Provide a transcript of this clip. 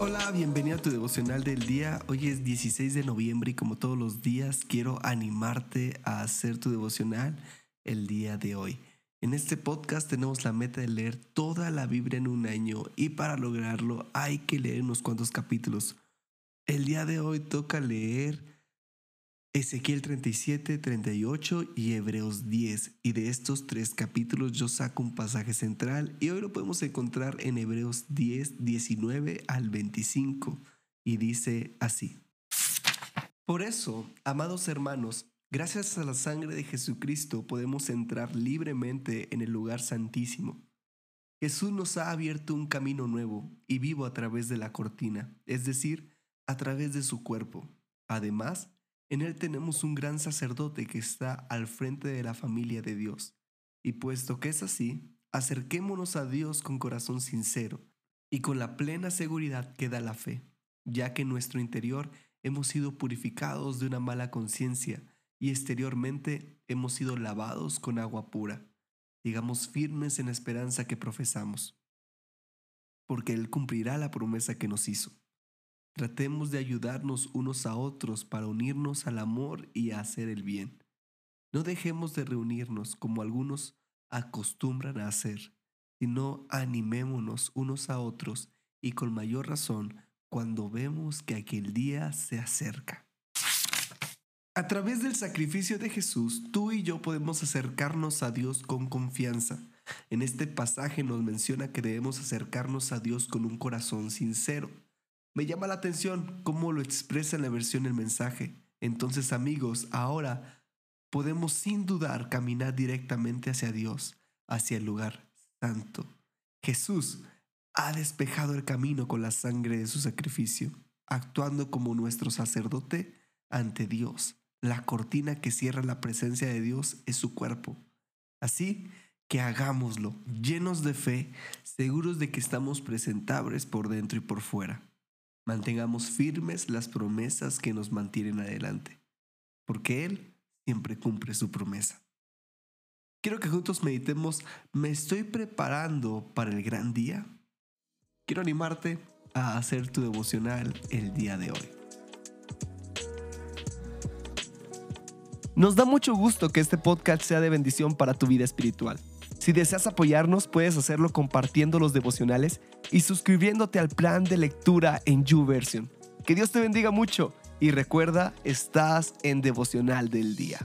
Hola, bienvenido a tu devocional del día. Hoy es 16 de noviembre y como todos los días quiero animarte a hacer tu devocional el día de hoy. En este podcast tenemos la meta de leer toda la Biblia en un año y para lograrlo hay que leer unos cuantos capítulos. El día de hoy toca leer Ezequiel 37, 38 y Hebreos 10. Y de estos tres capítulos yo saco un pasaje central y hoy lo podemos encontrar en Hebreos 10, 19 al 25. Y dice así. Por eso, amados hermanos, gracias a la sangre de Jesucristo podemos entrar libremente en el lugar santísimo. Jesús nos ha abierto un camino nuevo y vivo a través de la cortina, es decir, a través de su cuerpo. Además, en Él tenemos un gran sacerdote que está al frente de la familia de Dios. Y puesto que es así, acerquémonos a Dios con corazón sincero y con la plena seguridad que da la fe, ya que en nuestro interior hemos sido purificados de una mala conciencia y exteriormente hemos sido lavados con agua pura. Digamos firmes en la esperanza que profesamos, porque Él cumplirá la promesa que nos hizo. Tratemos de ayudarnos unos a otros para unirnos al amor y a hacer el bien. No dejemos de reunirnos como algunos acostumbran a hacer, sino animémonos unos a otros y con mayor razón cuando vemos que aquel día se acerca. A través del sacrificio de Jesús, tú y yo podemos acercarnos a Dios con confianza. En este pasaje nos menciona que debemos acercarnos a Dios con un corazón sincero. Me llama la atención cómo lo expresa en la versión el mensaje. Entonces amigos, ahora podemos sin dudar caminar directamente hacia Dios, hacia el lugar santo. Jesús ha despejado el camino con la sangre de su sacrificio, actuando como nuestro sacerdote ante Dios. La cortina que cierra la presencia de Dios es su cuerpo. Así que hagámoslo, llenos de fe, seguros de que estamos presentables por dentro y por fuera. Mantengamos firmes las promesas que nos mantienen adelante, porque Él siempre cumple su promesa. Quiero que juntos meditemos, ¿me estoy preparando para el gran día? Quiero animarte a hacer tu devocional el día de hoy. Nos da mucho gusto que este podcast sea de bendición para tu vida espiritual. Si deseas apoyarnos, puedes hacerlo compartiendo los devocionales y suscribiéndote al plan de lectura en YouVersion. Que Dios te bendiga mucho y recuerda, estás en devocional del día.